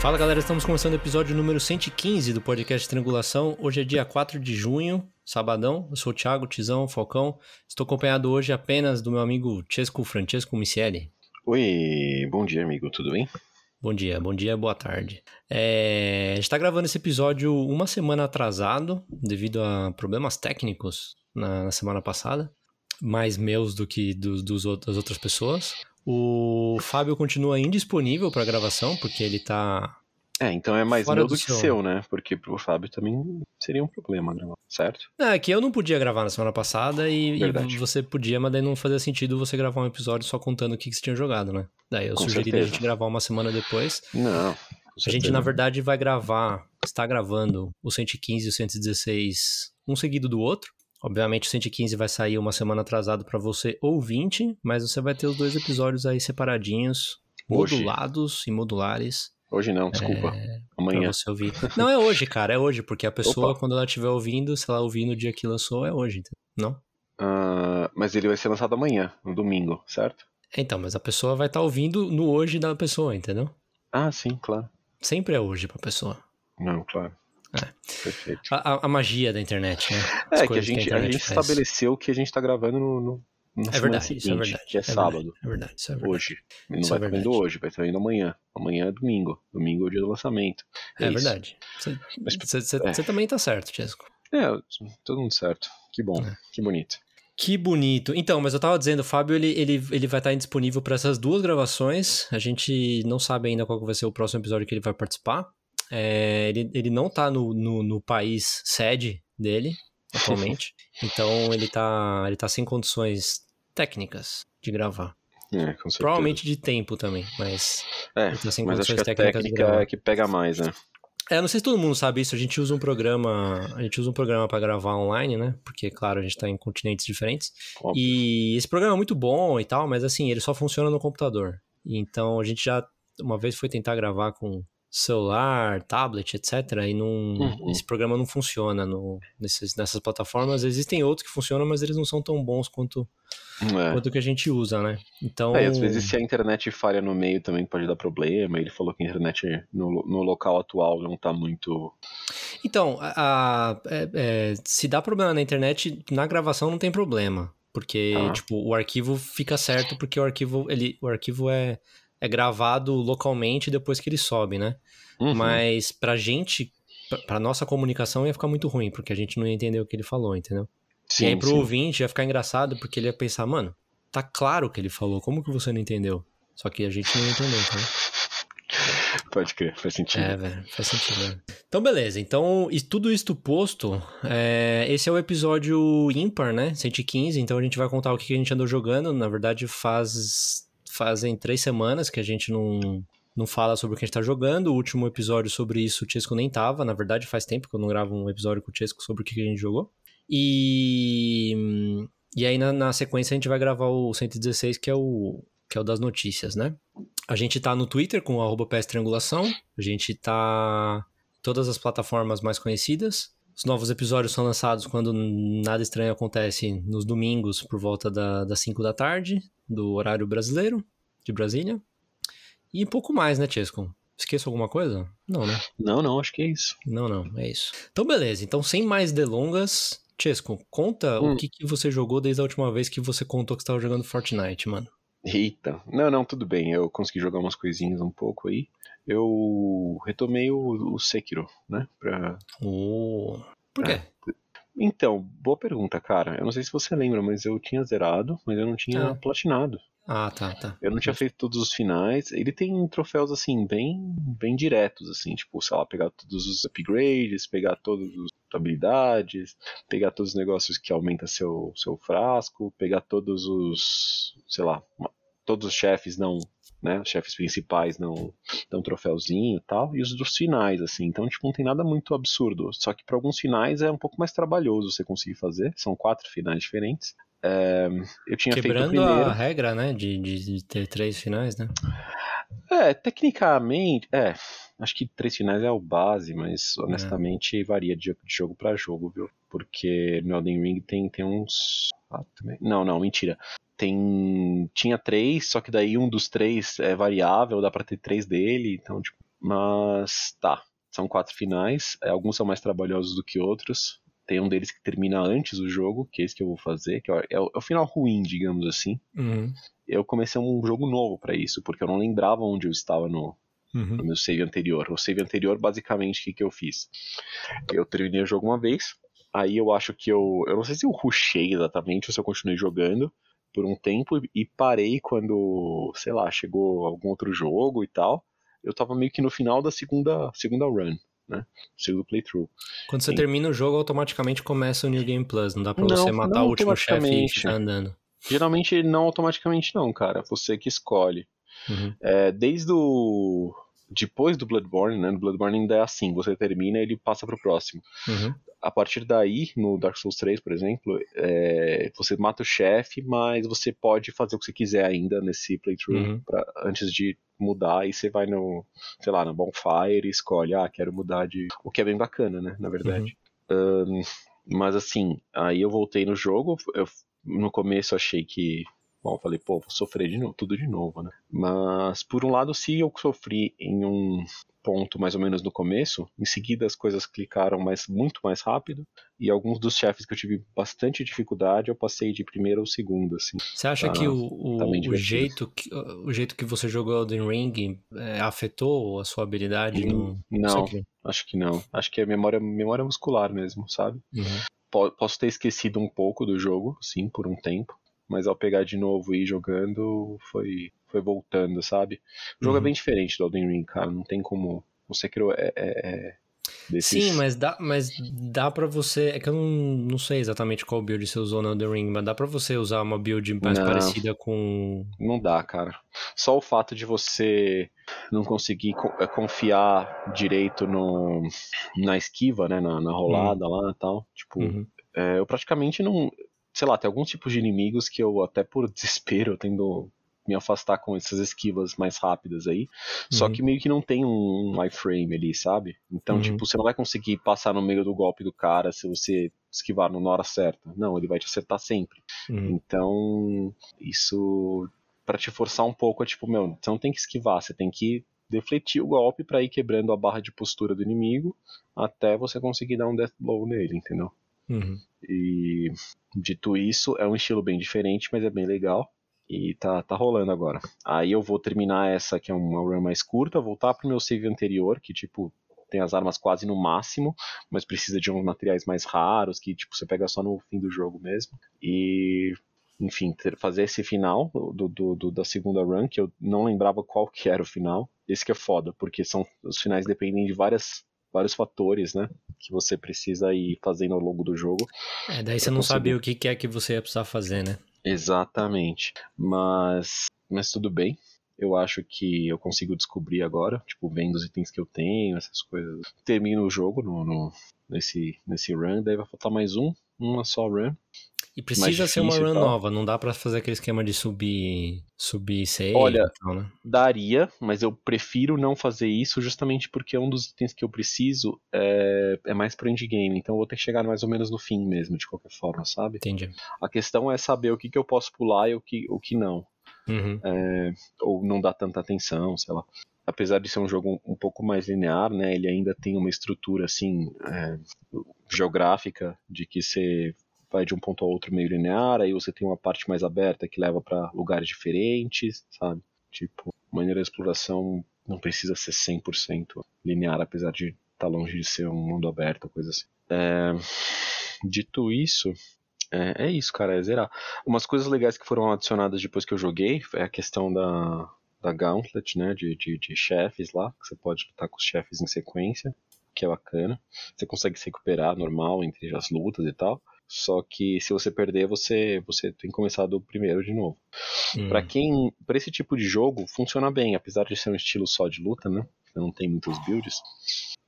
Fala galera, estamos começando o episódio número 115 do podcast Triangulação. Hoje é dia 4 de junho, sabadão. Eu sou o Thiago Tizão Falcão. Estou acompanhado hoje apenas do meu amigo Chesco Francesco Micieli. Oi, bom dia, amigo, tudo bem? Bom dia, bom dia, boa tarde. É, a gente está gravando esse episódio uma semana atrasado, devido a problemas técnicos na, na semana passada, mais meus do que do, dos, das outras pessoas. O Fábio continua indisponível para gravação, porque ele tá. É, então é mais meu do do que seu. né? Porque pro Fábio também seria um problema, né? certo? É que eu não podia gravar na semana passada e, e você podia, mas daí não fazia sentido você gravar um episódio só contando o que que você tinha jogado, né? Daí eu Com sugeriria a gente gravar uma semana depois. Não. A gente, na verdade, vai gravar, está gravando o 115 e o 116 um seguido do outro. Obviamente, o 115 vai sair uma semana atrasado para você ouvinte, mas você vai ter os dois episódios aí separadinhos, Hoje. modulados e modulares Hoje não, desculpa. pra Amanhã. você ouvir. Não, é hoje, cara, é hoje, porque a pessoa, Opa. quando ela estiver ouvindo, se ela ouvir no dia que lançou, é hoje, entendeu? não? Ah, mas ele vai ser lançado amanhã, no domingo, certo? Então, mas a pessoa vai estar ouvindo no hoje da pessoa, entendeu? Ah, sim, claro. Sempre é hoje pra pessoa. Não, claro. É. A, a- a magia da internet, né? As É, que a gente, a internet gente faz. estabeleceu que a gente tá gravando no, no, É verdade, seguinte, isso é verdade. que é, sábado. Verdade, é verdade, isso é verdade. Hoje. Não Isso vai é estar vindo verdade. hoje, vai estar vindo amanhã. Amanhã é domingo. Domingo é o dia do lançamento. É, isso. verdade. Você é. também tá certo, Chesco. É, todo mundo certo. Que bom, É. que bonito. Que bonito. Então, mas eu tava dizendo, o Fábio, ele, ele, ele vai estar indisponível para essas duas gravações. A gente não sabe ainda qual que vai ser o próximo episódio que ele vai participar. É, ele, ele não tá no, no, no país sede dele, atualmente. então, ele tá, ele tá sem condições técnicas de gravar. É, com certeza. Provavelmente de tempo também, mas É, tá sem mas acho condições que a técnicas de técnica gravar. é que pega mais, né? É, não sei se todo mundo sabe isso, a gente usa um programa, a gente usa um programa para gravar online, né? Porque, claro, a gente tá em continentes diferentes. Óbvio. E esse programa é muito bom e tal, mas assim, ele só funciona no computador. Então a gente já uma vez foi tentar gravar com celular, tablet, etc. E não, Uhum. esse programa não funciona no, nesses, nessas plataformas. Existem outros que funcionam, mas eles não são tão bons quanto, É. quanto o que a gente usa, né? Então. É, às vezes se a internet falha no meio também pode dar problema. Ele falou que a internet no, no local atual não tá muito. Então, a- a- é- é, se dá problema na internet, na gravação não tem problema. Porque, Ah. tipo, o arquivo fica certo porque o arquivo, ele, o arquivo é, é gravado localmente depois que ele sobe, né? Uhum. Mas pra gente, pra- nossa comunicação ia ficar muito ruim, porque a gente não ia entender o que ele falou, entendeu? Sim, e aí pro sim. ouvinte ia ficar engraçado, porque ele ia pensar, mano, tá claro o que ele falou, como que você não entendeu? Só que a gente não ia entender, entendeu? Pode crer, faz sentido. É, velho, faz sentido, né? Então, beleza. Então, e tudo isto posto, é, esse é o episódio ímpar, né? 115. Então, a gente vai contar o que a gente andou jogando. Na verdade, faz fazem três semanas que a gente não, não fala sobre o que a gente tá jogando. O último episódio sobre isso, o Chesco nem tava. Na verdade, faz tempo que eu não gravo um episódio com o Chesco sobre o que a gente jogou. E, e aí, na, na sequência, a gente vai gravar o 116, que é o, que é o das notícias, né? A gente tá no Twitter com o arroba. A gente tá todas as plataformas mais conhecidas. Os novos episódios são lançados quando nada estranho acontece nos domingos por volta da, das 5 da tarde, do horário brasileiro, de Brasília. E pouco mais, né, Chesco? Esqueço alguma coisa? Não, né? Não, não, acho que é isso. Não, não, é isso. Então, beleza. Então, sem mais delongas, Chesco, conta o Hum. que, que você jogou desde a última vez que você contou que você estava jogando Fortnite, mano. Eita. Não, não, tudo bem. Eu consegui jogar umas coisinhas um pouco aí. Eu retomei o, o Sekiro, né? Pra... Oh. Por quê? Então, boa pergunta, cara. Eu não sei se você lembra, mas eu tinha zerado, mas eu não tinha Ah. platinado. Ah, tá, tá. Eu não tinha feito todos os finais. Ele tem troféus, assim, bem, bem diretos, assim, tipo, sei lá, pegar todos os upgrades, pegar todas as habilidades, pegar todos os negócios que aumenta seu, seu frasco, pegar todos os, sei lá, todos os chefes não, né, os chefes principais não dão troféuzinho e tal, e os dos finais, assim, então, tipo, não tem nada muito absurdo, só que para alguns finais é um pouco mais trabalhoso você conseguir fazer, são quatro finais diferentes, É, eu tinha Quebrando feito o primeiro. a regra, né? De, de, de ter três finais, né? É, tecnicamente, é. Acho que três finais é o base, mas honestamente varia de, de jogo pra jogo, viu? Porque no Elden Ring tem, tem uns. Ah, também. Não, não, mentira. Tem. Tinha três, só que daí um dos três é variável, dá pra ter três dele, então, tipo. Mas tá. São quatro finais. é, alguns são mais trabalhosos do que outros. Tem um deles que termina antes do jogo, que é esse que eu vou fazer, que é, o- é o, é final ruim, digamos assim. Uhum. Eu comecei um jogo novo pra isso, porque eu não lembrava onde eu estava no, Uhum. no meu save anterior. O save anterior, basicamente, o que, que eu fiz? Eu terminei o jogo uma vez, aí eu acho que eu. Eu não sei se eu rushei exatamente ou se eu continuei jogando por um tempo e- e parei quando, sei lá, chegou algum outro jogo e tal. Eu tava meio que no final da segunda, segunda run, né? Playthrough. Quando você Sim. termina o jogo, automaticamente começa o New Game Plus. Não dá pra Não, você matar o último chefe e ficar andando. Geralmente não automaticamente não, cara. Você que escolhe. Uhum. É, desde o. Depois do Bloodborne, né? No Bloodborne ainda é assim, você termina e ele passa pro próximo. Uhum. a partir daí, no Dark Souls 3, por exemplo, é, você mata o chefe, mas você pode fazer o que você quiser ainda nesse playthrough Uhum. pra- antes de mudar. E você vai no, sei lá, na Bonfire e escolhe, ah, quero mudar de. O que é bem bacana, né? Na verdade. Ahn, mas assim, aí eu voltei no jogo. Eu, no começo achei que. Bom, eu falei, pô, vou sofrer de novo, tudo de novo, né? Mas, por um lado, se eu sofri em um ponto mais ou menos no começo, em seguida as coisas clicaram mais, muito mais rápido, e alguns dos chefes que eu tive bastante dificuldade, eu passei de primeiro ou segundo, assim. Você acha Tá- que o, o, tá o jeito que, o jeito que você jogou Elden Ring é, afetou a sua habilidade no. Não, acho que não. Acho que é memória, memória muscular mesmo, sabe? Uhum. Po- Posso ter esquecido um pouco do jogo, sim, por um tempo, mas ao pegar de novo e ir jogando, foi, foi voltando, sabe? O jogo Uhum. é bem diferente do Elden Ring, cara, não tem como... O Sekiro é... é, é desses- Sim, mas dá, mas dá pra você. É que eu não, não sei exatamente qual build você usou no Elden Ring, mas dá pra você usar uma build mais Não. parecida com. Não dá, cara. Só o fato de você não conseguir co- eh, confiar direito no, na esquiva, né? Na, na rolada lá e tal. Tipo, Uhum. é, eu praticamente não. Sei lá, tem alguns tipos de inimigos que eu, até por desespero, tendo me afastar com essas esquivas mais rápidas aí. Só Uhum. que meio que não tem um iframe ali, sabe? Então, Uhum. tipo, você não vai conseguir passar no meio do golpe do cara se você esquivar na hora certa. Não, ele vai te acertar sempre. Uhum. Então, isso pra te forçar um pouco é tipo, meu, você não tem que esquivar, você tem que defletir o golpe pra ir quebrando a barra de postura do inimigo até você conseguir dar um death blow nele, entendeu? Uhum. E dito isso, é um estilo bem diferente, mas é bem legal. E tá, tá rolando agora. Aí eu vou terminar essa que é uma run mais curta, voltar pro meu save anterior, que tipo tem as armas quase no máximo, mas precisa de uns materiais mais raros, que tipo você pega só no fim do jogo mesmo. E enfim, ter- fazer esse final do, do- do- da segunda run, que eu não lembrava qual que era o final. Esse que é foda, porque são os finais dependem de várias, vários fatores, né? Que você precisa ir fazendo ao longo do jogo. É, daí você não consigo. sabia o que que é que você ia precisar fazer, né? Exatamente. Mas, mas tudo bem. Eu acho que eu consigo descobrir agora, tipo, vendo os itens que eu tenho, essas coisas. Termino o jogo no, no- nesse, nesse run, daí vai faltar mais um, uma só run. E precisa ser uma run nova, não dá pra fazer aquele esquema de subir, subir save Olha, e tal, né? Daria, mas eu prefiro não fazer isso justamente porque um dos itens que eu preciso é, é mais pro endgame, então eu vou ter que chegar mais ou menos no fim mesmo, de qualquer forma, sabe? Entendi. A questão é saber o que, que eu posso pular e o que, o que não. Uhum. ou não dá tanta atenção, sei lá. Apesar de ser um jogo um pouco mais linear, né, ele ainda tem uma estrutura assim é, geográfica de que você vai de um ponto ao outro meio linear, aí você tem uma parte mais aberta que leva para lugares diferentes, sabe? Tipo, maneira de exploração não precisa ser 100% linear, apesar de estar tá longe de ser um mundo aberto, coisa assim. É, dito isso, é, é isso, cara, é zerar. Umas coisas legais que foram adicionadas depois que eu joguei é a questão da, da Gauntlet, né? De, de, de chefes lá, que você pode lutar com os chefes em sequência, que é bacana. Você consegue se recuperar normal entre as lutas e tal. Só que se você perder, você, você tem que começar do primeiro de novo. Uhum. Pra quem. Pra esse tipo de jogo, funciona bem, apesar de ser um estilo só de luta, né? Não tem muitos builds.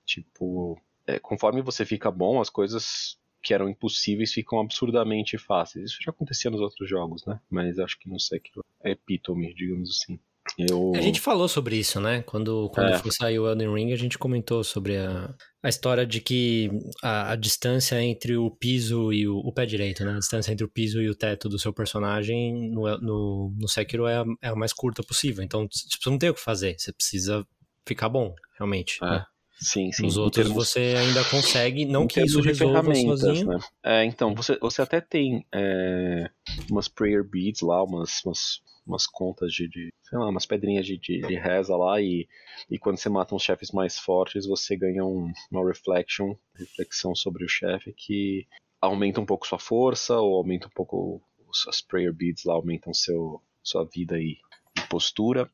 Tipo. é, conforme você fica bom, as coisas que eram impossíveis ficam absurdamente fáceis. Isso já acontecia nos outros jogos, né? Mas acho que no Sekiro é epítome, digamos assim. Eu... A gente falou sobre isso, né? Quando, quando É. o Elden Ring, a gente comentou sobre a, a história de que a, a distância entre o piso e o, o pé direito, né? A distância entre o piso e o teto do seu personagem no, no, no Sekiro é a, é a mais curta possível. Então, tipo, você não tem o que fazer. Você precisa ficar bom, realmente. É, né? Sim, sim. Os Em outros termos- você ainda consegue, não que isso resolva sozinho. né? É, então, você, você até tem é, umas prayer beads lá, umas, umas, umas contas de, de, sei lá, umas pedrinhas de, de, de reza lá, e, e quando você mata uns chefes mais fortes, você ganha um, uma reflection, reflexão sobre o chefe, que aumenta um pouco sua força, ou aumenta um pouco, os- as prayer beads lá aumentam seu, sua vida e, e postura,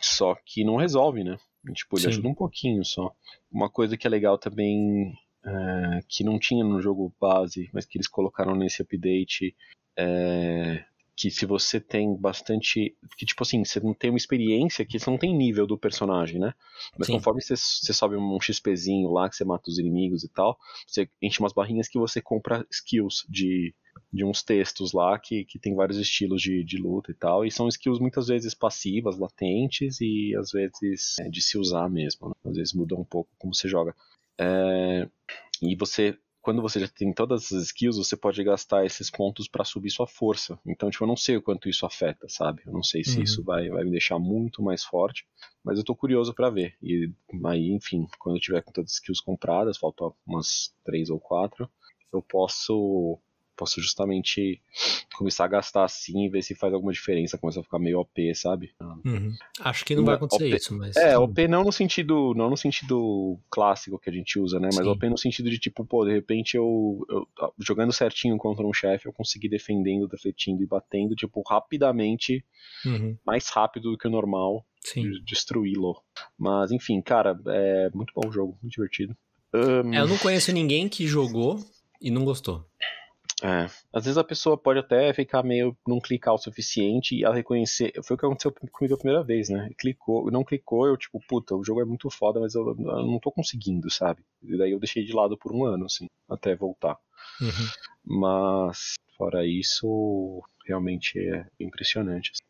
só que não resolve, né? Tipo, ele Sim. ajuda um pouquinho só. Uma coisa que é legal também, é, que não tinha no jogo base, mas que eles colocaram nesse update, é que se você tem bastante. Que tipo assim, você não tem uma experiência que você não tem nível do personagem, né? Mas Sim. conforme você, você sobe um XPzinho lá, que você mata os inimigos e tal, você enche umas barrinhas que você compra skills de, de uns textos lá que, que tem vários estilos de, de luta e tal, e são skills muitas vezes passivas, latentes e às vezes é, de se usar mesmo. né? Às vezes muda um pouco como você joga. É, e você, quando você já tem todas as skills, você pode gastar esses pontos para subir sua força. Então, tipo, eu não sei o quanto isso afeta, sabe? Eu não sei se Uhum. isso vai, vai me deixar muito mais forte, mas eu tô curioso para ver. E aí, enfim, quando eu tiver com todas as skills compradas, faltam umas três ou quatro, eu posso posso justamente começar a gastar assim e ver se faz alguma diferença, começa a ficar meio OP, sabe? Uhum. Acho que não Não vai acontecer OP. isso, mas. É, OP não no sentido, não no sentido clássico que a gente usa, né? Mas Sim. OP no sentido de tipo, pô, de repente eu, eu jogando certinho contra um chefe, eu consegui defendendo, defletindo e batendo, tipo, rapidamente, Uhum. mais rápido do que o normal, Sim. de- destruí-lo. Mas enfim, cara, é muito bom o jogo, muito divertido. Ahn, É, eu não conheço ninguém que jogou e não gostou. É, às vezes a pessoa pode até ficar meio não clicar o suficiente e ela reconhecer. Foi o que aconteceu comigo a primeira vez, né? Clicou, não clicou, eu tipo, puta, o jogo é muito foda, mas eu, eu não tô conseguindo, sabe? E daí eu deixei de lado por um ano, assim, até voltar. Uhum. Mas, fora isso, realmente é impressionante. assim.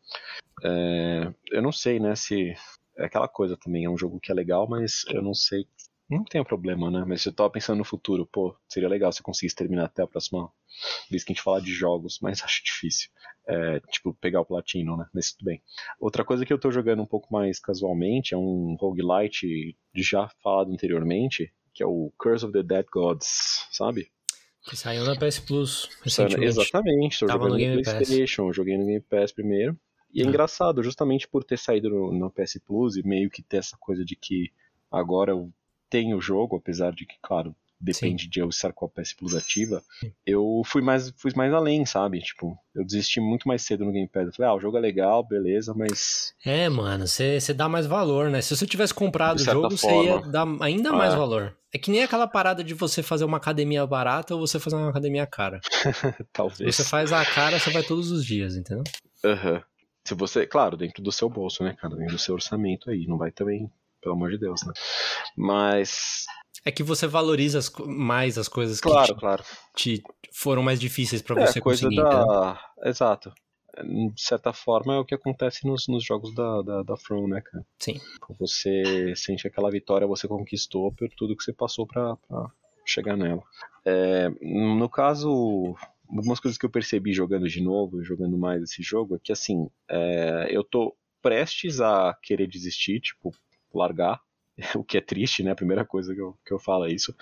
É, eu não sei, né, se. É aquela coisa também, é um jogo que é legal, mas eu não sei. Não tem problema, né? Mas eu tava pensando no futuro, pô, seria legal se eu conseguisse terminar até a próxima vez que a gente falar de jogos, mas acho difícil. É, tipo, pegar o platino, né? Mas tudo bem. Outra coisa que eu tô jogando um pouco mais casualmente é um roguelite já falado anteriormente, que é o Curse of the Dead Gods, sabe? Que saiu na PS Plus recentemente. Exatamente, tô Tava jogando no Game Pass. Playstation, eu joguei no Game Pass primeiro. E é Ah. engraçado, justamente por ter saído no, no PS Plus e meio que ter essa coisa de que agora eu tenho o jogo, apesar de que, claro, depende de eu estar com a PS Plus ativa, eu fui mais, fui mais além, sabe? Tipo, eu desisti muito mais cedo no Game Pass. Eu falei, ah, o jogo é legal, beleza, mas É, mano, você dá mais valor, né? Se você tivesse comprado o jogo, você ia dar ainda mais É. valor. É que nem aquela parada de você fazer uma academia barata ou você fazer uma academia cara. Se talvez. você faz a cara, você vai todos os dias, entendeu? Aham. Se você, claro, dentro do seu bolso, né, cara? Dentro do seu orçamento aí. Não vai também, pelo amor de Deus, né? Mas, É que você valoriza as mais as coisas que claro, te, claro. te foram mais difíceis pra É, você coisa conseguir. da. Exato. De certa forma é o que acontece nos, nos jogos da, da, da From, né, cara? Sim. Você sente aquela vitória, você conquistou por tudo que você passou pra, pra chegar nela. É, no caso, algumas coisas que eu percebi jogando de novo, jogando mais esse jogo, é que assim, é, eu tô prestes a querer desistir, tipo, largar, o que é triste, né? A primeira coisa que eu, que eu falo é isso.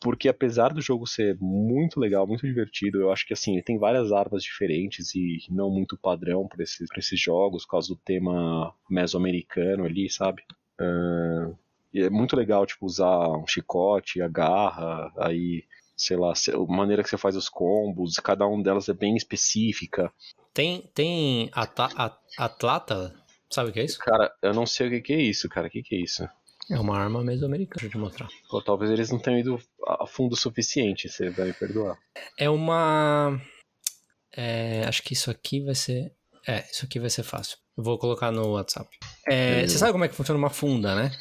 Porque apesar do jogo ser muito legal, muito divertido, eu acho que assim, ele tem várias armas diferentes e não muito padrão para esses, pra esses jogos, por causa do tema mesoamericano ali, sabe? Ah, e é muito legal, tipo, usar um chicote, a garra, aí, sei lá, a maneira que você faz os combos, cada uma delas é bem específica. Tem, tem Atlata, sabe o que é isso? Cara, eu não sei o que, que é isso, cara, o que, que é isso? É uma arma mesoamericana, deixa eu te mostrar. Pô, talvez eles não tenham ido a fundo o suficiente, você vai me perdoar. É uma. é, acho que isso aqui vai ser. É, isso aqui vai ser fácil. Eu vou colocar no WhatsApp. É, você sabe como é que funciona uma funda, né?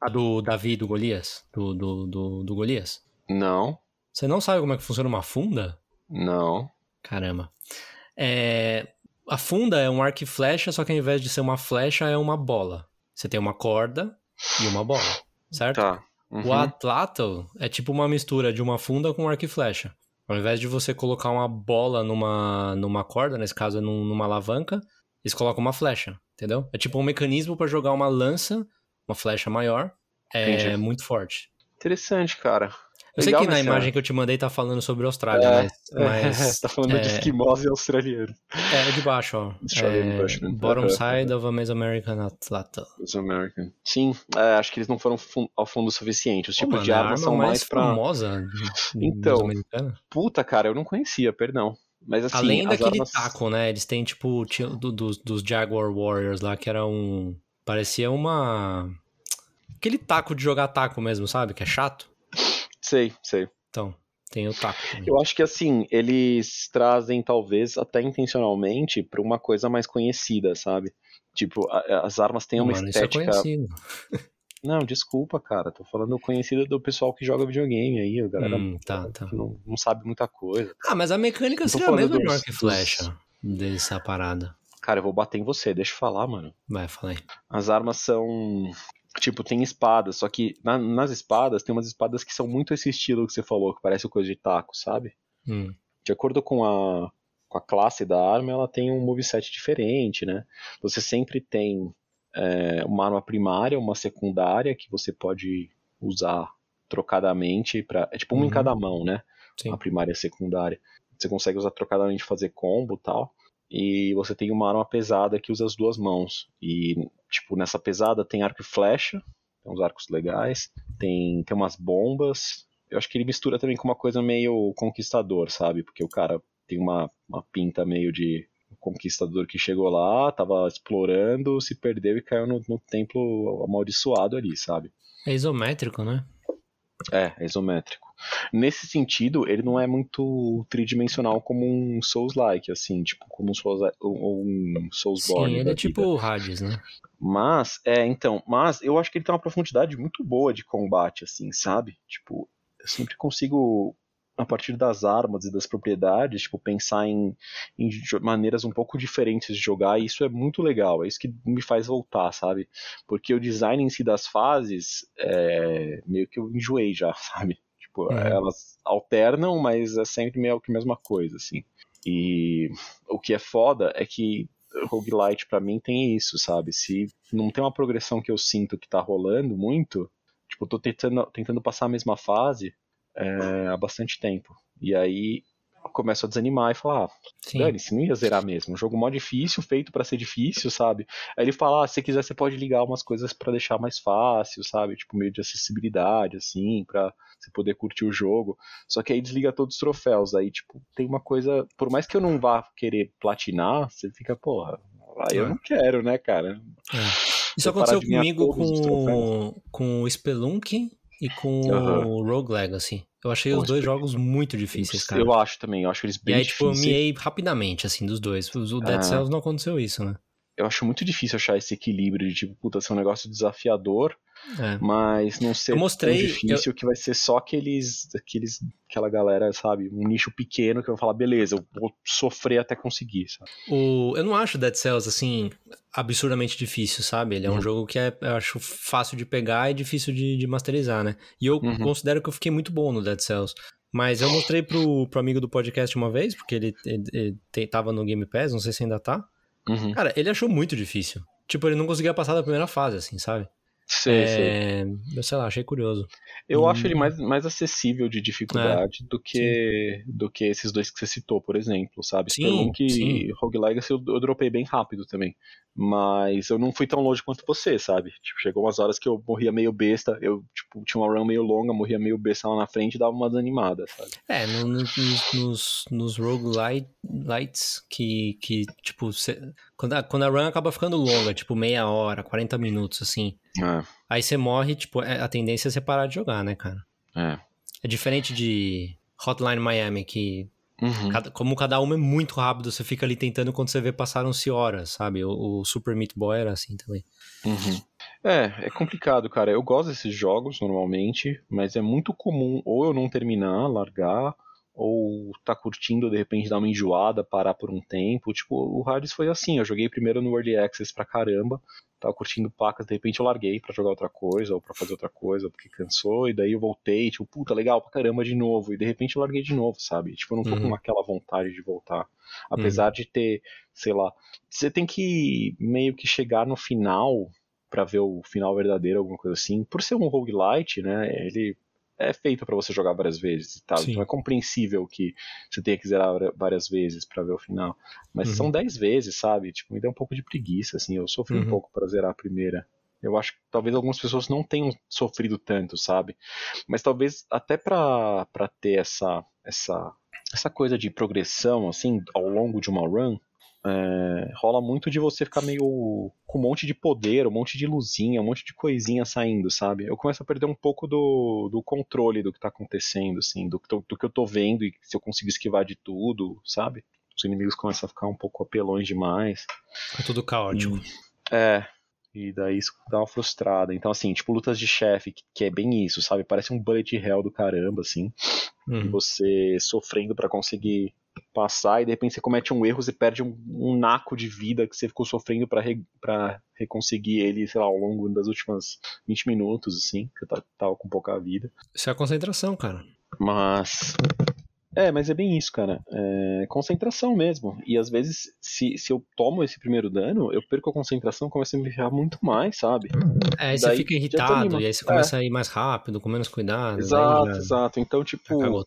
A do Davi do Golias? Do, do, do, do Golias? Não, Você não sabe como é que funciona uma funda? Não. Caramba. É, a funda é um arco e flecha, só que ao invés de ser uma flecha, é uma bola. Você tem uma corda e uma bola, certo? Tá. O Uhum. atlatl é tipo uma mistura de uma funda com arco e flecha. Ao invés de você colocar uma bola numa, numa corda, nesse caso é num- numa alavanca, eles colocam uma flecha, entendeu? É tipo um mecanismo pra jogar uma lança, uma flecha maior, é Entendi. muito forte. Interessante, cara. Eu sei Legal que na essa- imagem que eu te mandei tá falando sobre Austrália, É, mas, mas tá falando de é, esquimós e australianos. é de baixo, ó. É, bottom side of a Mesoamerican atlatl. Os American. Sim, é, acho que eles não foram ao fundo o suficiente. Os tipos mano, de é armas arma são mais mais pra. famosa Então. Puta, cara, eu não conhecia, perdão. Mas assim, Além daquele armas... taco, né? Eles têm, tipo, do- dos, dos Jaguar Warriors lá, que era um. Parecia uma. Aquele taco de jogar taco mesmo, sabe? Que é chato. Sei, sei. Então, tem o taco também. Eu acho que assim, eles trazem talvez até intencionalmente pra uma coisa mais conhecida, sabe? Tipo, a- as armas têm uma Mano, isso é estética. conhecido. não, desculpa, cara. Tô falando conhecida do pessoal que joga videogame aí, a galera Hum, tá, tá. que não, não sabe muita coisa. Ah, mas a mecânica seria a mesma dos- arco e dos- flecha dessa parada. Cara, eu vou bater em você, deixa eu falar, mano. Vai, fala aí. As armas são. Tipo, tem espadas, só que na- nas espadas tem umas espadas que são muito esse estilo que você falou, que parece coisa de taco, sabe? Hum, De acordo com a, com a classe da arma, ela tem um moveset diferente, né? Você sempre tem é, uma arma primária, uma secundária, que você pode usar trocadamente. Pra, é tipo uma em Uhum. cada mão, né? sim. a primária e a secundária. Você consegue usar trocadamente fazer combo e tal. E você tem uma arma pesada que usa as duas mãos. E, tipo, nessa pesada tem arco e flecha, tem uns arcos legais, tem, tem umas bombas. Eu acho que ele mistura também com uma coisa meio conquistador, sabe? Porque o cara tem uma, uma pinta meio de conquistador que chegou lá, tava explorando, se perdeu e caiu no, no templo amaldiçoado ali, sabe? É isométrico, né? É, isométrico. Nesse sentido, ele não é muito tridimensional como um Souls-like, assim, tipo, como um Souls ou um Soulsborne. Sim, ele é tipo o Hades, né? Mas, é, então, mas eu acho que ele tem uma profundidade muito boa de combate, assim, sabe? Tipo, eu sempre consigo, a partir das armas e das propriedades, tipo, pensar em, em maneiras um pouco diferentes de jogar, e isso é muito legal, é isso que me faz voltar, sabe? Porque o design em si das fases, é, meio que eu enjoei já, sabe? Tipo, Uhum. elas alternam, mas é sempre meio que a mesma coisa, assim. E o que é foda é que roguelite pra mim tem isso, sabe? Se não tem uma progressão que eu sinto que tá rolando muito, tipo, eu tô tentando, tentando passar a mesma fase é, há bastante tempo. E aí começo a desanimar e falar, ah, dane-se, não ia zerar mesmo. Um jogo mó difícil, feito pra ser difícil, sabe? Aí ele fala, ah, se quiser você pode ligar umas coisas pra deixar mais fácil, sabe? Tipo, meio de acessibilidade, assim, pra você poder curtir o jogo. Só que aí desliga todos os troféus. Aí, tipo, tem uma coisa. Por mais que eu não vá querer platinar, você fica, porra, aí eu É. não quero, né, cara? Isso Vou parar aconteceu comigo com, com o Spelunk e com Aham. o Rogue Legacy. Eu achei os dois jogos muito difíceis, cara. Eu acho também, eu acho eles E bem aí, tipo, eu difíceis. miei rapidamente, assim, dos dois. O Dead Ah. Cells não aconteceu isso, né? Eu acho muito difícil achar esse equilíbrio de, tipo, puta, ser um negócio desafiador, É. mas não ser Eu mostrei- tão difícil que vai ser só aqueles, aqueles, aquela galera, sabe, um nicho pequeno que vai falar, beleza, eu vou sofrer até conseguir, sabe? O, eu não acho Dead Cells, assim, absurdamente difícil, sabe? Ele é um Uhum. jogo que é, eu acho fácil de pegar e difícil de, de masterizar, né? E eu Uhum. considero que eu fiquei muito bom no Dead Cells. Mas eu mostrei pro, pro amigo do podcast uma vez, porque ele, ele, ele tava no Game Pass, não sei se ainda tá. Uhum. Cara, ele achou muito difícil. Tipo, ele não conseguia passar da primeira fase, assim, sabe? Sei, sei. é... Eu sei lá, achei curioso. Eu Hum. acho ele mais, mais acessível de dificuldade do que do que esses dois que você citou, por exemplo, sabe? Sim, Spelunk sim. Rogue Legacy eu, eu dropei bem rápido também. Mas eu não fui tão longe quanto você, sabe? Tipo, chegou umas horas que eu morria meio besta, eu tipo, tinha uma run meio longa, morria meio besta lá na frente e dava uma desanimada, sabe? É, no- no- nos, nos, nos roguelites que, que tipo, cê- quando, a, quando a run acaba ficando longa, tipo, meia hora, 40 minutos, assim, É, aí você morre, tipo, é- a tendência é você parar de jogar, né, cara? é. É diferente de Hotline Miami, que Uhum. cada- como cada uma é muito rápido, você fica ali tentando quando você vê passaram-se horas, sabe? O, o Super Meat Boy era assim também. Uhum. É, é complicado, cara. Eu gosto desses jogos normalmente, mas é muito comum ou eu não terminar, largar, ou tá curtindo, de repente dar uma enjoada, parar por um tempo. Tipo, o Hades foi assim, eu joguei primeiro no Early Access pra caramba, tava curtindo pacas, de repente eu larguei para jogar outra coisa, ou para fazer outra coisa, porque cansou, e daí eu voltei, tipo, puta, legal pra caramba de novo, e de repente eu larguei de novo, sabe? Tipo, eu não tô uhum. com aquela vontade de voltar. Apesar uhum. de ter, sei lá, você tem que meio que chegar no final para ver o final verdadeiro, alguma coisa assim. Por ser um roguelite, né, ele é feito para você jogar várias vezes e tal. Sim. Então é compreensível que você tenha que zerar várias vezes para ver o final. Mas uhum. são 10 vezes, sabe? Tipo, me dá um pouco de preguiça, assim. Eu sofri uhum. um pouco para zerar a primeira. Eu acho que talvez algumas pessoas não tenham sofrido tanto, sabe? Mas talvez até para ter essa, essa, essa coisa de progressão, assim, ao longo de uma run, é, rola muito de você ficar meio com um monte de poder, um monte de luzinha, um monte de coisinha saindo, sabe? Eu começo a perder um pouco do, do controle do que tá acontecendo, assim, do, do, do que eu tô vendo e se eu consigo esquivar de tudo, sabe? Os inimigos começam a ficar um pouco apelões demais. É tudo caótico. E, é, e daí isso dá uma frustrada. Então, assim, tipo, lutas de chefe, que, que é bem isso, sabe? Parece um bullet hell do caramba, assim. Uhum. Você sofrendo para conseguir passar e de repente você comete um erro, você perde um, um naco de vida que você ficou sofrendo para re, pra reconseguir ele, sei lá, ao longo das últimas 20 minutos, assim, que você tava com pouca vida. Isso é a concentração, cara. Mas. É, mas é bem isso, cara. É concentração mesmo. E às vezes, se, se eu tomo esse primeiro dano, eu perco a concentração, começo a me ferrar muito mais, sabe? É, aí você fica irritado, e aí você começa é. a ir mais rápido, com menos cuidado. Exato, já... exato. Então, tipo.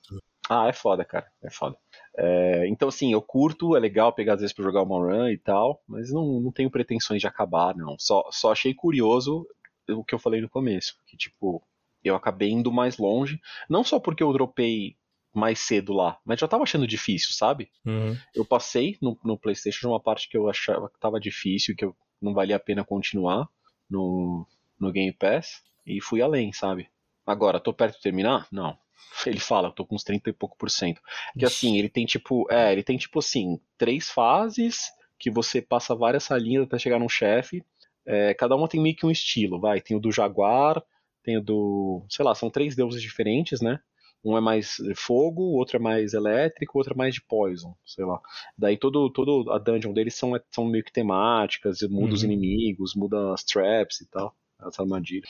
Ah, é foda, cara. É foda. É, então, assim, eu curto, é legal pegar às vezes pra jogar uma run e tal, mas não, não tenho pretensões de acabar, não. Só, só achei curioso o que eu falei no começo, que, tipo, eu acabei indo mais longe, não só porque eu dropei mais cedo lá, mas já tava achando difícil, sabe? Uhum. Eu passei no, no PlayStation uma parte que eu achava que tava difícil, que eu, não valia a pena continuar no, no Game Pass, e fui além, sabe? Agora, tô perto de terminar? Não. Ele fala, eu tô com uns 30 e pouco por cento. Que assim, ele tem tipo, é, ele tem tipo assim, três fases que você passa várias salinhas até chegar num chefe. É, cada uma tem meio que um estilo, vai. Tem o do Jaguar, tem o do. sei lá, são três deuses diferentes, né? Um é mais fogo, o outro é mais elétrico, o outro é mais de poison, sei lá. Daí todo, todo a dungeon deles são, são meio que temáticas, muda uhum. os inimigos, muda as traps e tal as armadilhas.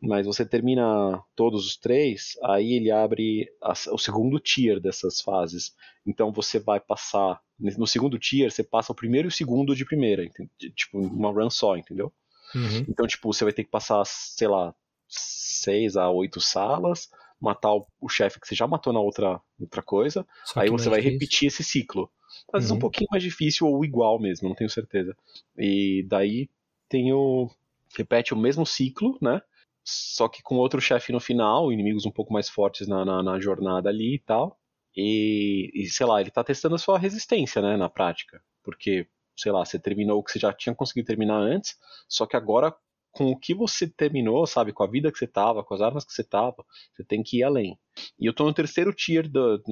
Mas você termina todos os três, aí ele abre o segundo tier dessas fases. Então você vai passar. No segundo tier, você passa o primeiro e o segundo de primeira. Tipo, uma run só, entendeu? Uhum. Então, tipo, você vai ter que passar, sei lá, seis a oito salas, matar o, o chefe que você já matou na outra, outra coisa. aí você vai difícil. repetir esse ciclo. Às vezes uhum. um pouquinho mais difícil ou igual mesmo, não tenho certeza. E daí tem o, repete o mesmo ciclo, né? Só que com outro chefe no final, inimigos um pouco mais fortes na, na, na jornada ali e tal. E, e, sei lá, ele tá testando a sua resistência, né, na prática. Porque, sei lá, você terminou o que você já tinha conseguido terminar antes, só que agora, com o que você terminou, sabe, com a vida que você tava, com as armas que você tava, você tem que ir além. E eu tô no terceiro tier do.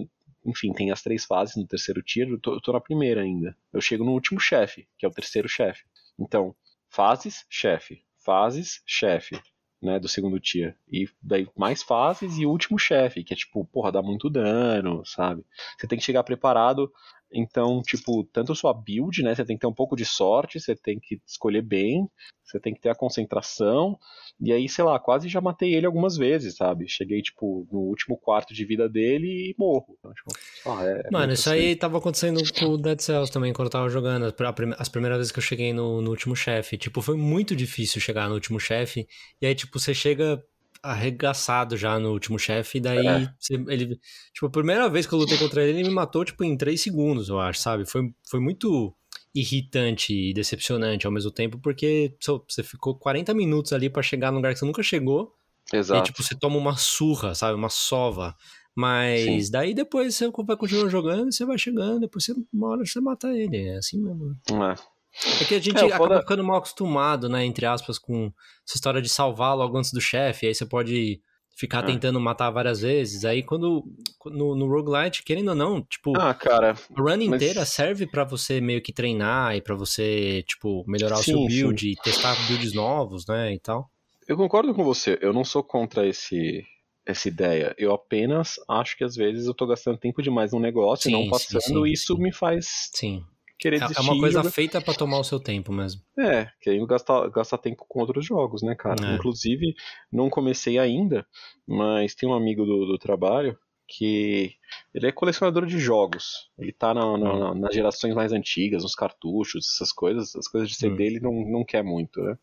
Enfim, tem as três fases no terceiro tier, eu tô, eu tô na primeira ainda. Eu chego no último chefe, que é o terceiro chefe. Então, fases, chefe fases, chefe, né, do segundo tier. E daí mais fases e último chefe, que é tipo, porra, dá muito dano, sabe? Você tem que chegar preparado então, tipo, tanto sua build, né? Você tem que ter um pouco de sorte, você tem que escolher bem, você tem que ter a concentração. E aí, sei lá, quase já matei ele algumas vezes, sabe? Cheguei, tipo, no último quarto de vida dele e morro. Então, tipo, ah, é, Mano, isso aí tava acontecendo com o Dead Cells também, quando eu tava jogando. As primeiras vezes que eu cheguei no, no último chefe. Tipo, foi muito difícil chegar no último chefe. E aí, tipo, você chega arregaçado já no último chefe, e daí é. ele. Tipo, a primeira vez que eu lutei contra ele, ele me matou, tipo, em 3 segundos, eu acho, sabe? Foi, foi muito irritante e decepcionante ao mesmo tempo, porque você ficou 40 minutos ali para chegar num lugar que você nunca chegou. Exato. E, tipo, você toma uma surra, sabe? Uma sova. Mas Sim. daí depois você vai continuar jogando, você vai chegando, depois você, uma hora você mata ele. É assim mesmo. É. É que a gente é, acaba ficando mal acostumado, né, entre aspas, com essa história de salvar logo antes do chefe, aí você pode ficar É. tentando matar várias vezes. Aí quando no, no roguelite, querendo ou não, tipo, Ah, cara, a run mas- inteira serve pra você meio que treinar e pra você, tipo, melhorar o seu Sim, build e testar builds novos, né, e tal. eu concordo com você. Eu não sou contra esse essa ideia. Eu apenas acho que às vezes eu tô gastando tempo demais num negócio e Sim, não sim, passando, sim, e isso sim. me faz Sim. Querer É, desistir. é uma coisa jogar- feita pra tomar o seu tempo mesmo. É, querendo gastar, gastar tempo com outros jogos, né, cara? É. Inclusive, não comecei ainda, mas tem um amigo do, do trabalho que ele é colecionador de jogos. Ele tá na, na- Hum. na- nas gerações mais antigas, nos cartuchos, essas coisas. As coisas de CD Hum. ele não, não quer muito, né?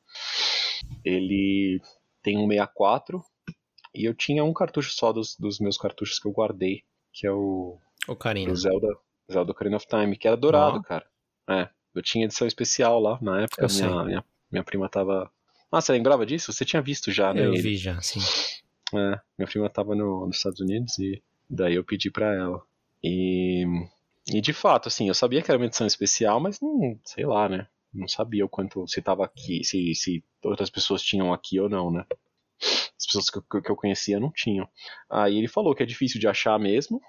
Ele tem um 64 e eu tinha um cartucho só dos, dos meus cartuchos que eu guardei, que é o Ô, Karina. do Zelda, Zelda Ocarina of Time, que era dourado, cara. É, eu tinha edição especial lá na época. Minha, minha, minha prima tava. Ah, você lembrava disso? Você tinha visto já, né? Eu ele? vi já, sim. É, minha prima tava no- nos Estados Unidos e daí eu pedi pra ela. E, e de fato, assim, eu sabia que era uma edição especial, mas não, sei lá, né? Não sabia o quanto se tava aqui, se, se outras pessoas tinham aqui ou não, né? As pessoas que, eu- que eu conhecia não tinham. Aí ele falou que é difícil de achar mesmo.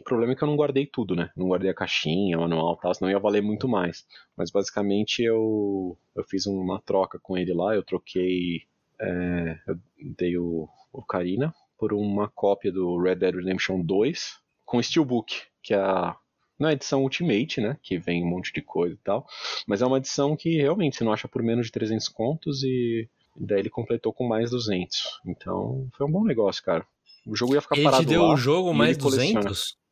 O problema é que eu não guardei tudo, né? Não guardei a caixinha, o manual e tal, senão ia valer muito mais. Mas basicamente eu, eu fiz uma troca com ele lá, eu troquei. é, eu dei o, o Karina por uma cópia do Red Dead Redemption 2 com Steelbook, que é a. Não é edição Ultimate, né? Que vem um monte de coisa e tal. Mas é uma edição que realmente você não acha por menos de 300 contos e daí ele completou com mais 200. Então foi um bom negócio, cara. O jogo ia ficar Ele parado te deu lá. o jogo mais ele coleciona.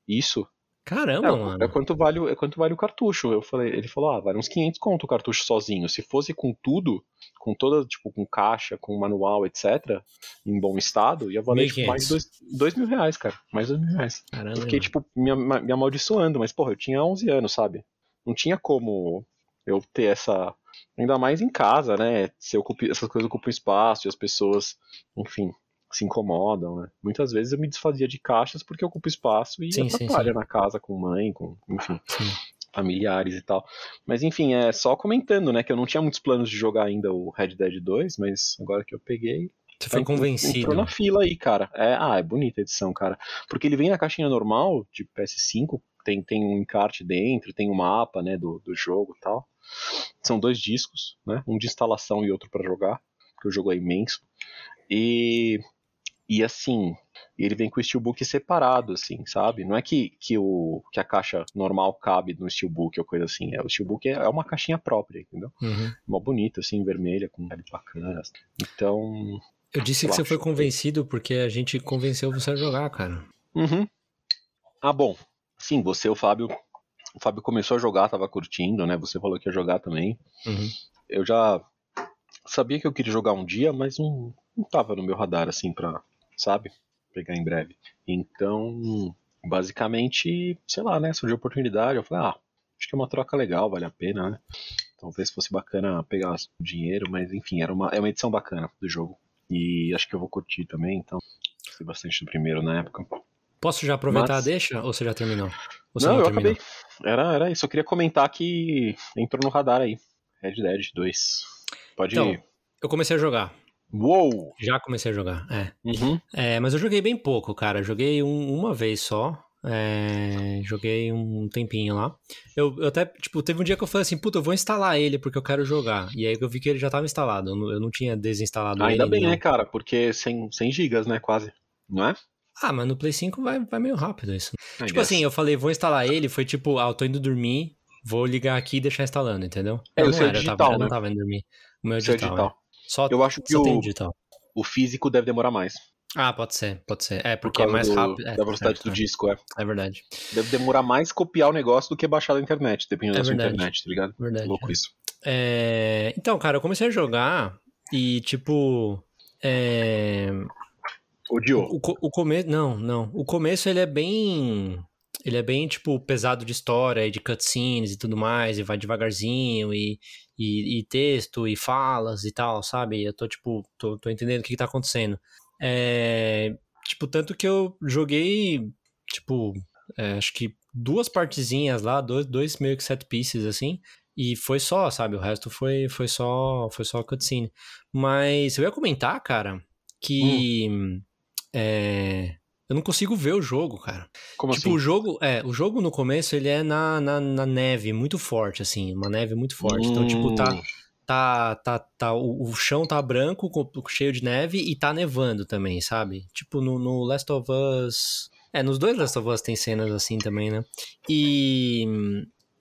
200? Isso. Caramba, É, mano. é quanto vale, o- é quanto vale o cartucho. Eu falei, ele falou, ah, vale uns 500 conto o cartucho sozinho. Se fosse com tudo, com toda, tipo, com caixa, com manual, etc., em bom estado, ia valer tipo, mais 1.500. 2 dois mil reais, cara. Mais 2 mil reais. Caramba. Eu fiquei, tipo, me, me amaldiçoando, mas, porra, eu tinha 11 anos, sabe? Não tinha como eu ter essa. Ainda mais em casa, né? Se ocupa, essas coisas ocupam espaço e as pessoas, enfim, se incomodam, né? Muitas vezes eu me desfazia de caixas porque ocupa espaço e Sim, sim, atrapalha sim. na casa com mãe, com, enfim, Sim. familiares e tal. Mas enfim, é só comentando, né? Que eu não tinha muitos planos de jogar ainda o Red Dead 2, mas agora que eu peguei, Você foi Tá, convencido. Entrou na fila aí, cara. É, ah, é bonita a edição, cara. Porque ele vem na caixinha normal, de PS5, tem, tem um encarte dentro, tem um mapa, né, do, do jogo e tal. São dois discos, né? Um de instalação e outro pra jogar, porque o jogo é imenso. E, e assim, ele vem com o Steelbook separado, assim, sabe? Não é que, que, o, que a caixa normal cabe no Steelbook ou coisa assim. É, o Steelbook é, é uma caixinha própria, entendeu? Uhum. Mó bonita, assim, vermelha, com detalhes bacanas. Então, Eu disse que Eu você acho. foi convencido porque a gente convenceu você a jogar, cara. Uhum. Ah, bom. Sim, você, o Fábio. O Fábio começou a jogar, tava curtindo, né? Você falou que ia jogar também. Uhum. Eu já sabia que eu queria jogar um dia, mas não, não tava no meu radar, assim, pra, sabe? Pegar em breve. Então, basicamente, sei lá, né? Surgiu oportunidade. Eu falei, ah, acho que é uma troca legal, vale a pena, né? Talvez fosse bacana pegar dinheiro, mas enfim, era uma, é uma edição bacana do jogo. E acho que eu vou curtir também, então. Gostei bastante do primeiro na época. Posso já aproveitar Mas- a deixa ou você já terminou? Ou você não, eu terminou? acabei. Era, era isso. Eu queria comentar que entrou no radar aí. Red Dead 2. Pode Então, ir. eu comecei a jogar. Uou! Já comecei a jogar, é. Uhum. É, mas eu joguei bem pouco, cara. Joguei um- uma vez só. É, joguei um tempinho lá. Eu, eu até, tipo, teve um dia que eu falei assim, puta, eu vou instalar ele porque eu quero jogar. E aí eu vi que ele já tava instalado. Eu não, eu não tinha desinstalado ele. Ainda bem, não. né, cara? Porque 100, 100 gigas, né, quase. Não é? Ah, mas no Play 5 vai, vai meio rápido isso. I Tipo guess. assim, eu falei, vou instalar ele, foi tipo, ah, eu tô indo dormir, vou ligar aqui e deixar instalando, entendeu? É, Não, o seu era, eu digital, tava, eu né? não tava indo dormir. O meu é digital. digital. É. Só, Eu acho que o, o físico deve demorar mais. Ah, pode ser, pode ser. É, Por porque é causa mais do- rápido. É, da velocidade certo, do é. disco, é. É verdade, Deve demorar mais copiar o negócio do que baixar da internet, dependendo É da sua internet, tá ligado? verdade. Louco isso. É, Então, cara, eu comecei a jogar e, tipo. É... Odiou. O, co- o começo. Não, não. O começo ele é bem. Ele é bem, tipo, pesado de história e de cutscenes e tudo mais, e vai devagarzinho, e, e, e texto, e falas e tal, sabe? Eu tô, tipo, tô, tô entendendo o que, que tá acontecendo. É, tipo, tanto que eu joguei, tipo, é, acho que duas partezinhas lá, dois, dois meio que set pieces, assim, e foi só, sabe? O resto foi, foi só foi só cutscene. Mas eu ia comentar, cara, que é, eu não consigo ver o jogo, cara. Como tipo, assim? o jogo, é, o jogo no começo ele é na, na, na neve, muito forte, assim, uma neve muito forte. Então, tipo, tá, Hum, tá, tá, tá, o, o chão tá branco, cheio de neve e tá nevando também, sabe? Tipo, no, no Last of Us. É, nos dois Last of Us tem cenas assim também, né? E.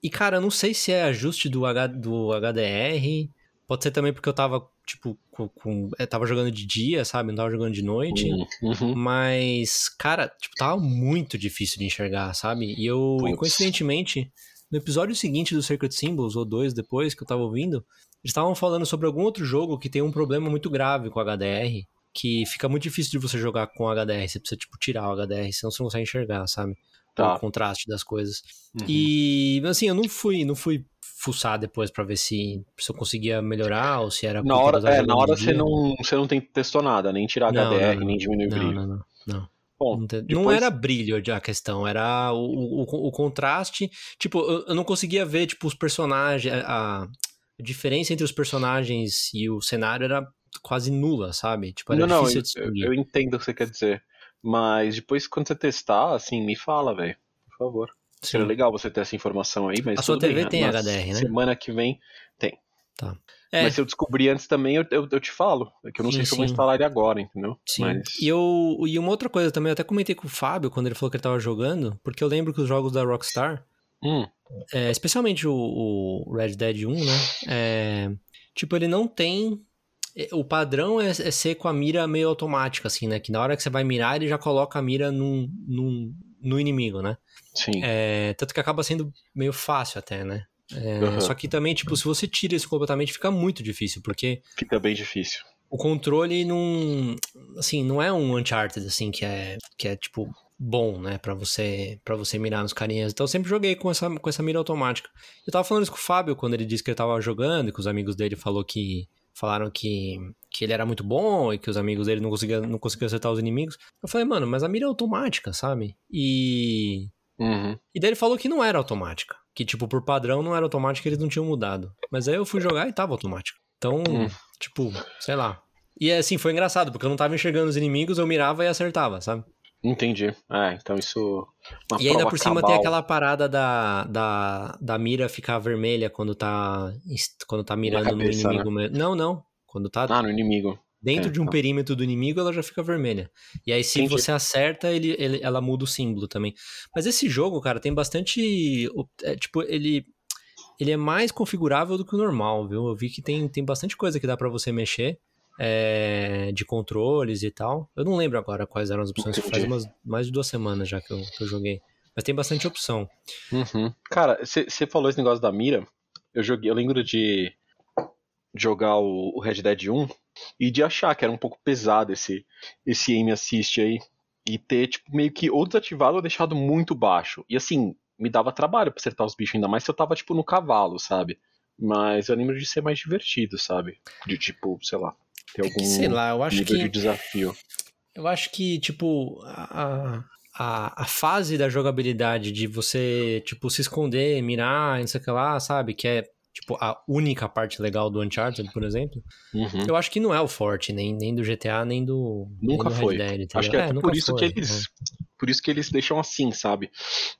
E, cara, eu não sei se é ajuste do, H, do HDR. Pode ser também porque eu tava, tipo, com, com- eu tava jogando de dia, sabe? Não tava jogando de noite. hum, uhum. Mas, cara, tipo, tava muito difícil de enxergar, sabe? E eu, e coincidentemente, no episódio seguinte do Sacred Symbols, ou dois depois que eu tava ouvindo, eles estavam falando sobre algum outro jogo que tem um problema muito grave com HDR, que fica muito difícil de você jogar com HDR. Você precisa, tipo, tirar o HDR, senão você não consegue enxergar, sabe? Tá. O contraste das coisas. Uhum. E, assim, eu não fui, não fui fuçar depois pra ver se, se eu conseguia melhorar ou se era Na hora, eu é, na hora você dia. não, você não tem testou nada, nem tirar Não, HDR, não, não. nem diminuir o Não, brilho. não, não, não. Bom, Não, te- não depois- era brilho a questão, era o, o, o contraste. Tipo, eu, eu não conseguia ver, tipo, os personagens. A, a diferença entre os personagens e o cenário era quase nula, sabe? Tipo, era não, não, difícil eu, de distinguir. eu entendo o que você quer dizer. Mas depois, quando você testar, assim, me fala, velho. Por favor. Sim. Seria legal você ter essa informação aí, mas A sua tudo bem, TV tem na HDR, né? Semana que vem. É, Mas se eu descobrir antes também, eu, eu, eu te falo. É que eu não Sim, sei se eu vou sim. instalar ele agora, entendeu? sim. Mas... E, eu, e uma outra coisa também, eu até comentei com o Fábio quando ele falou que ele tava jogando, porque eu lembro que os jogos da Rockstar, Hum, é, especialmente o, o Red Dead 1, né? é, tipo, ele não tem. é, O padrão é, é ser com a mira meio automática, assim, né? Que na hora que você vai mirar, ele já coloca a mira num, num, no inimigo, né? sim. É, tanto que acaba sendo meio fácil até, né? É, Uhum. Só que também, tipo, se você tira isso completamente, fica muito difícil, porque Fica bem difícil. o controle não. Assim, não é um Uncharted, assim, que é, que é tipo, bom, né, pra você, pra você mirar nos carinhas. Então eu sempre joguei com essa, com essa mira automática. Eu tava falando isso com o Fábio quando ele disse que ele tava jogando e que os amigos dele falou que. Falaram que, que ele era muito bom e que os amigos dele não conseguiam, não conseguiam acertar os inimigos. Eu falei, mano, mas a mira é automática, sabe? E. Uhum. E daí ele falou que não era automática. Que, tipo, por padrão não era automática, eles não tinham mudado. Mas aí eu fui jogar e tava automática. Então, Hum. tipo, sei lá. E assim, foi engraçado, porque eu não tava enxergando os inimigos, eu mirava e acertava, sabe? Entendi. Ah, então isso. Uma e ainda por cima cabal. tem aquela parada da, da, da mira ficar vermelha quando tá, quando tá mirando cabeça, no inimigo mesmo. Não, não. Quando tá Ah, no inimigo. dentro é, de um tá. perímetro do inimigo, ela já fica vermelha. E aí, se Entendi. você acerta, ele, ele- ela muda o símbolo também. Mas esse jogo, cara, tem bastante. é, tipo, ele. Ele é mais configurável do que o normal, viu? Eu vi que tem, tem bastante coisa que dá pra você mexer. é, de controles e tal. Eu não lembro agora quais eram as opções, que faz Entendi. umas, mais de duas semanas já que eu, que eu joguei. Mas tem bastante opção. Uhum. Cara, você falou esse negócio da mira. Eu joguei, eu lembro de jogar o, o Red Dead 1 e de achar que era um pouco pesado esse esse aim assist aí e ter tipo meio que ou desativado ou deixado muito baixo. E assim, me dava trabalho pra acertar os bichos ainda mais se eu tava tipo no cavalo, sabe? Mas eu lembro de ser mais divertido, sabe? De tipo, sei lá, ter algum Sei lá, eu acho nível que. de desafio. Eu acho que, tipo, a, a, a fase da jogabilidade de você, tipo, se esconder, mirar, não sei o que lá, sabe? Que é, tipo, a única parte legal do Uncharted, por exemplo. Uhum. Eu acho que não é o forte, nem, nem do GTA, nem do, Nunca nem do foi. Dead. entendeu? Acho que é, É, por isso foi, que eles. é. Por isso que eles deixam assim, sabe?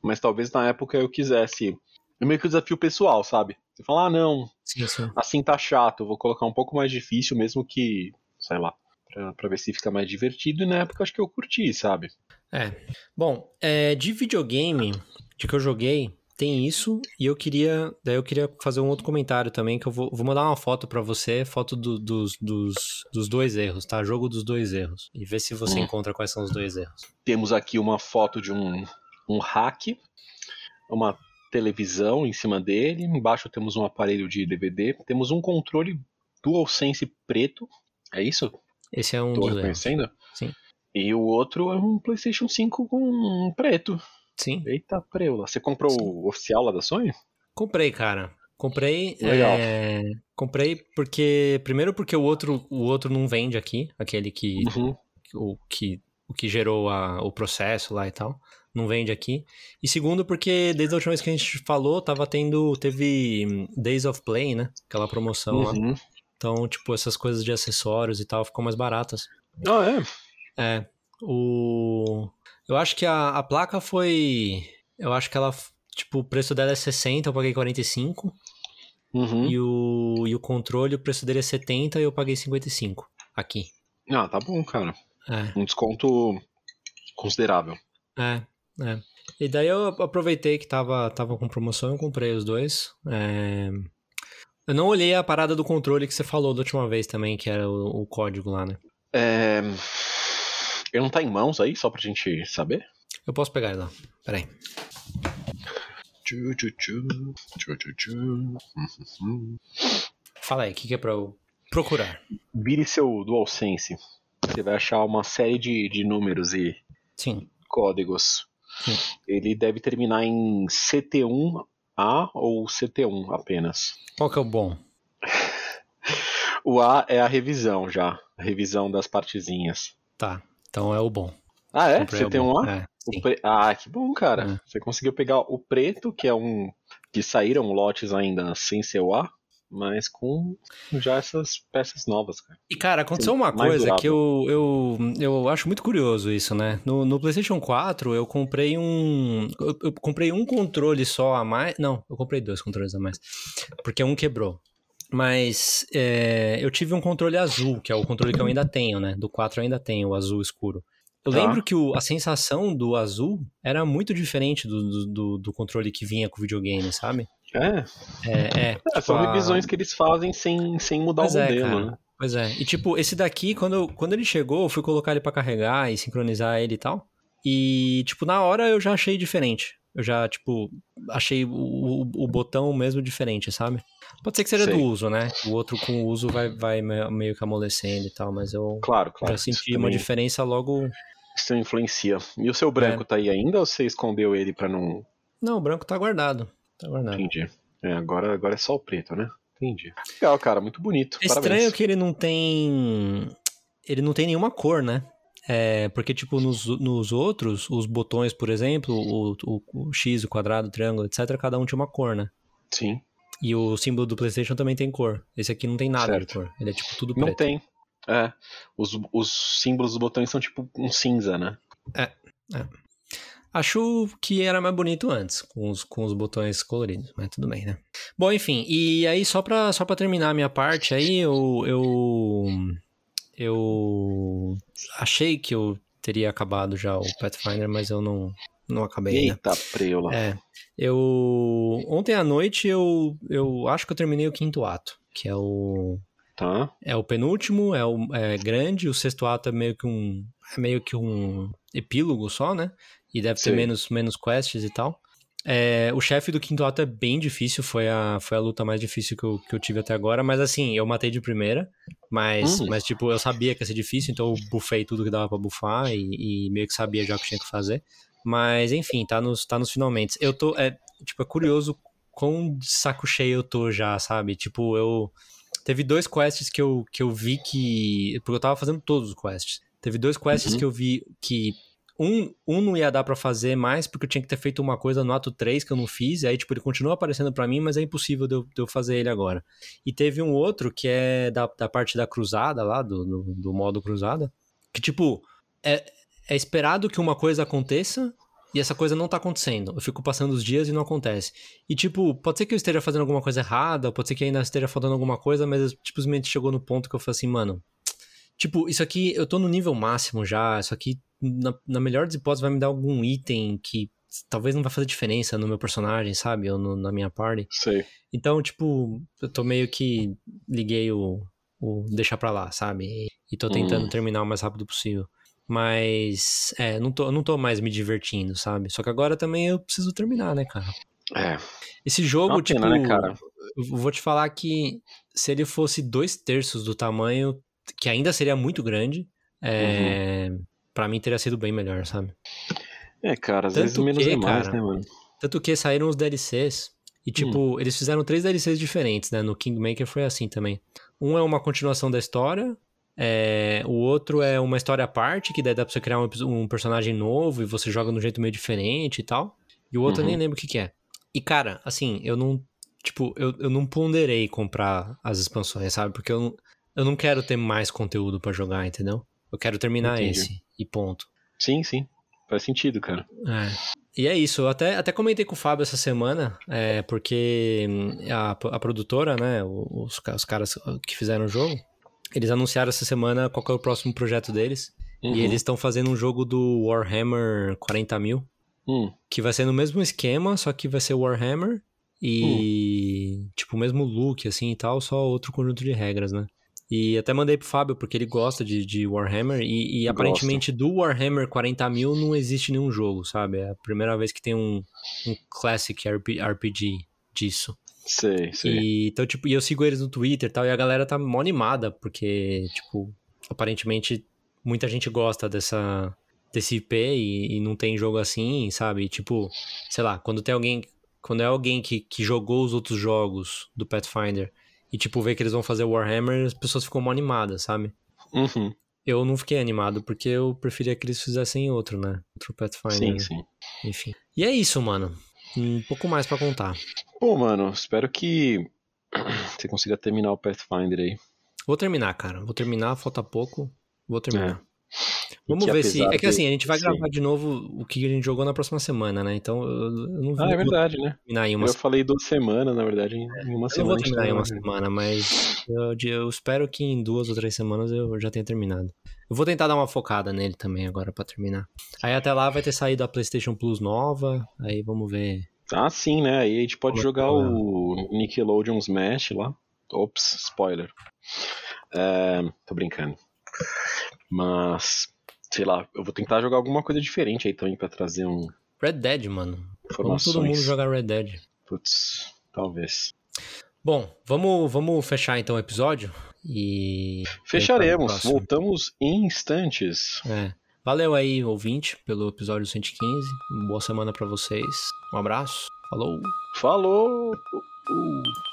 Mas talvez na época eu quisesse. É meio que o desafio pessoal, sabe? Você fala, ah não, Sim, sim. assim tá chato, vou colocar um pouco mais difícil, mesmo que, sei lá, pra, pra ver se fica mais divertido, e na época acho que eu curti, sabe? É. Bom, é, de videogame, de que eu joguei, tem isso, e eu queria. Daí eu queria fazer um outro comentário também, que eu vou, vou mandar uma foto pra você, foto do- dos, dos, dos dois erros, tá? Jogo dos dois erros. E ver se você Hum. encontra quais são os dois erros. Temos aqui uma foto de um, um hack, uma televisão em cima dele, embaixo temos um aparelho de DVD, temos um controle DualSense preto, é isso? Esse é um Tô dos erros. reconhecendo? Sim. E o outro é um PlayStation 5 com preto. Sim. Eita, preula. Você comprou Sim. o oficial lá da Sony? Comprei, cara. Comprei. Legal. é, Comprei porque. Primeiro porque o outro, o outro não vende aqui, aquele que. Uhum. o que, o que gerou a- o processo lá e tal. Não vende aqui. E segundo, porque desde a última vez que a gente falou, tava tendo. Teve hum, Days of Play, né? Aquela promoção lá. Uhum. Então, tipo, essas coisas de acessórios e tal ficam mais baratas. Ah, é? É. O... Eu acho que a, a placa foi. Eu acho que ela. Tipo, o preço dela é 60, eu paguei 45. Uhum. E, o, e o controle, o preço dele é 70 e eu paguei 55 aqui. Ah, tá bom, cara. É, Um desconto considerável. é, é. E daí eu aproveitei que tava, tava com promoção e comprei os dois. É... Eu não olhei a parada do controle que você falou da última vez também, que era o, o código lá, né? É... Ele não tá em mãos aí, só pra gente saber? Eu posso pegar ele lá. Peraí. Tchu, tchu, tchu, tchu, tchu, tchu. Uhum. Fala aí, o que, que é pra eu procurar? Vire seu DualSense. Você vai achar uma série de, de números e Sim. códigos. Sim. Ele deve terminar em CT1A ou CT1 apenas. Qual que é o bom? O A é a revisão já. A revisão das partezinhas. Tá, então é o bom. Ah, é? Comprei o bom. CT1A? É, O sim. pre- Ah, que bom, cara. É. Você conseguiu pegar o preto, que é um. que saíram lotes ainda sem ser o A, mas com já essas peças novas, cara. E, cara, aconteceu Sim, uma coisa que eu, eu, eu acho muito curioso isso, né? No, no PlayStation 4, eu comprei um. Eu, eu comprei um controle só a mais. Não, eu comprei dois controles a mais. Porque um quebrou. Mas é, eu tive um controle azul, que é o controle que eu ainda tenho, né? Do 4 eu ainda tenho, o azul escuro. Eu Tá. lembro que o- a sensação do azul era muito diferente do, do, do- controle que vinha com o videogame, sabe? É, É, é, é, são tipo, a- revisões que eles fazem sem, sem mudar Pois o é, modelo, né? Pois é. E tipo, esse daqui, quando, quando ele chegou, eu fui colocar ele pra carregar e sincronizar ele e tal. E, tipo, na hora eu já achei diferente. Eu já, tipo, achei o, o, o botão mesmo diferente, sabe? Pode ser que seja Sei. do uso, né? O outro com o uso vai, vai me- meio que amolecendo e tal, mas eu Claro, claro. já senti uma também- diferença logo. Isso influencia. E o seu branco É. tá aí ainda ou você escondeu ele pra não. Não, o branco tá guardado. Tá guardado. Entendi. É, agora, agora é só o preto, né? Entendi. Legal, cara, muito bonito. É estranho Parabéns. que ele não tem. Ele não tem nenhuma cor, né? É, porque, tipo, nos, nos outros, os botões, por exemplo, o, o, o X, o quadrado, o triângulo, etc., cada um tinha uma cor, né? Sim. E o símbolo do PlayStation também tem cor. Esse aqui não tem nada Certo. de cor. Ele é, tipo, tudo Não preto. tem. É. Os, os símbolos dos botões são tipo um cinza, né? Acho que era mais bonito antes, com os, com os botões coloridos, mas tudo bem, né? Bom, enfim, e aí só pra, só pra terminar a minha parte aí, eu, eu, eu achei que eu teria acabado já o Pathfinder, mas eu não, não acabei ainda. Eita, preula. É, eu... Ontem à noite eu, eu acho que eu terminei o quinto ato, que é o... Tá. É o penúltimo, é, o, é grande, o sexto ato é meio que um, é meio que um epílogo só, né? E deve ter Sei. menos, menos quests e tal. É, o chefe do quinto ato é bem difícil, foi a, foi a luta mais difícil que eu, que eu tive até agora, mas assim, eu matei de primeira, mas, Hum. mas tipo, eu sabia que ia ser difícil, então eu bufei tudo que dava pra bufar e, e meio que sabia já o que tinha que fazer. Mas enfim, tá nos, tá nos finalmente. Eu tô, é, tipo, é curioso quão de saco cheio eu tô já, sabe? Tipo, eu... Teve dois quests que eu, que eu vi que... Porque eu tava fazendo todos os quests. Teve dois quests Uhum. que eu vi que... Um, um não ia dar pra fazer mais porque eu tinha que ter feito uma coisa no ato 3 que eu não fiz. E aí, tipo, ele continua aparecendo pra mim, mas é impossível de eu, de eu fazer ele agora. E teve um outro que é da, da parte da cruzada lá, do, do, do modo cruzada. Que, tipo, é, é esperado que uma coisa aconteça e essa coisa não tá acontecendo. Eu fico passando os dias e não acontece. E, tipo, pode ser que eu esteja fazendo alguma coisa errada, pode ser que ainda esteja faltando alguma coisa, mas tipo, simplesmente chegou no ponto que eu falei assim, mano. Tipo, isso aqui, eu tô no nível máximo já. Isso aqui, na, na melhor das hipóteses, vai me dar algum item que talvez não vai fazer diferença no meu personagem, sabe? Ou no- na minha party. Sei. Então, tipo, eu tô meio que liguei o, o deixar pra lá, sabe? E, e tô tentando Hum. terminar o mais rápido possível. Mas, é, não tô, não tô mais me divertindo, sabe? Só que agora também eu preciso terminar, né, cara? É. Esse É jogo, tipo, pena, né, cara? eu vou te falar que se ele fosse dois terços do tamanho, que ainda seria muito grande, é, Uhum. Pra mim teria sido bem melhor, sabe? É, cara, às Tanto vezes menos que, é mais, cara, né, mano? Tanto que saíram os DLCs. E, tipo, eles fizeram três DLCs diferentes, né? No Kingmaker foi assim também. Um é uma continuação da história. é, o outro é uma história à parte, que daí dá pra você criar um, um personagem novo e você joga de um jeito meio diferente e tal. E o outro eu nem Uhum. lembro o que, que é. E, cara, assim, eu não. Tipo, eu, eu não ponderei comprar as expansões, sabe? Porque eu, eu não quero ter mais conteúdo pra jogar, entendeu? Eu quero terminar Entendi. esse. E ponto. Sim, sim. Faz sentido, cara. É. E é isso, eu até, até comentei com o Fábio essa semana, é, porque hum, a, a produtora, né, os, os caras que fizeram o jogo, eles anunciaram essa semana qual é o próximo projeto deles. Uhum. E eles estão fazendo um jogo do Warhammer 40 mil, Hum, que vai ser no mesmo esquema, só que vai ser Warhammer e, tipo, o mesmo look, assim, e tal, só outro conjunto de regras, né? E até mandei pro Fábio, porque ele gosta de, de Warhammer, e, e aparentemente do Warhammer 40 mil não existe nenhum jogo, sabe? É a primeira vez que tem um, um Classic RP RPG disso. sei, sei. E, então, tipo, e eu sigo eles no Twitter e tal, e a galera tá mó animada, porque, tipo, aparentemente muita gente gosta dessa, desse IP e, e não tem jogo assim, sabe? E, tipo, sei lá, quando tem alguém. Quando é alguém que, que jogou os outros jogos do Pathfinder e, tipo, vê que eles vão fazer Warhammer, as pessoas ficam mó animadas, sabe? Uhum. Eu não fiquei animado, porque eu preferia que eles fizessem outro, né? Outro Pathfinder. Sim, né? sim. Enfim. E é isso, mano. Um pouco mais pra contar. Pô, mano, espero que você consiga terminar o Pathfinder aí. Vou terminar, cara. Vou terminar, falta pouco. Vou terminar. E Vamos ver se. É que assim, a gente vai Sim. gravar de novo o que a gente jogou na próxima semana, né? Então eu, eu não vou Ah, é verdade, né? terminar em uma Eu falei duas semanas, na verdade, em em uma Eu semana. vou a gente terminar em uma tá- semana, mas eu, eu espero que em duas ou três semanas eu já tenha terminado. Eu vou tentar dar uma focada nele também agora pra terminar. Aí até lá vai ter saído a PlayStation Plus nova, aí vamos ver. Ah, sim, né? Aí a gente pode Como é jogar é? o Nickelodeon Smash lá. Ops, spoiler. É, tô brincando. Mas, sei lá, eu vou tentar jogar alguma coisa diferente aí também pra trazer um Red Dead, mano. Vamos todo mundo jogar Red Dead. Putz, talvez. Bom, vamos, vamos fechar então o episódio e. Fecharemos. Voltamos em instantes. É. Valeu aí, ouvinte, pelo episódio 115. Boa semana pra vocês. Um abraço. Falou. Falou! Uh, uh.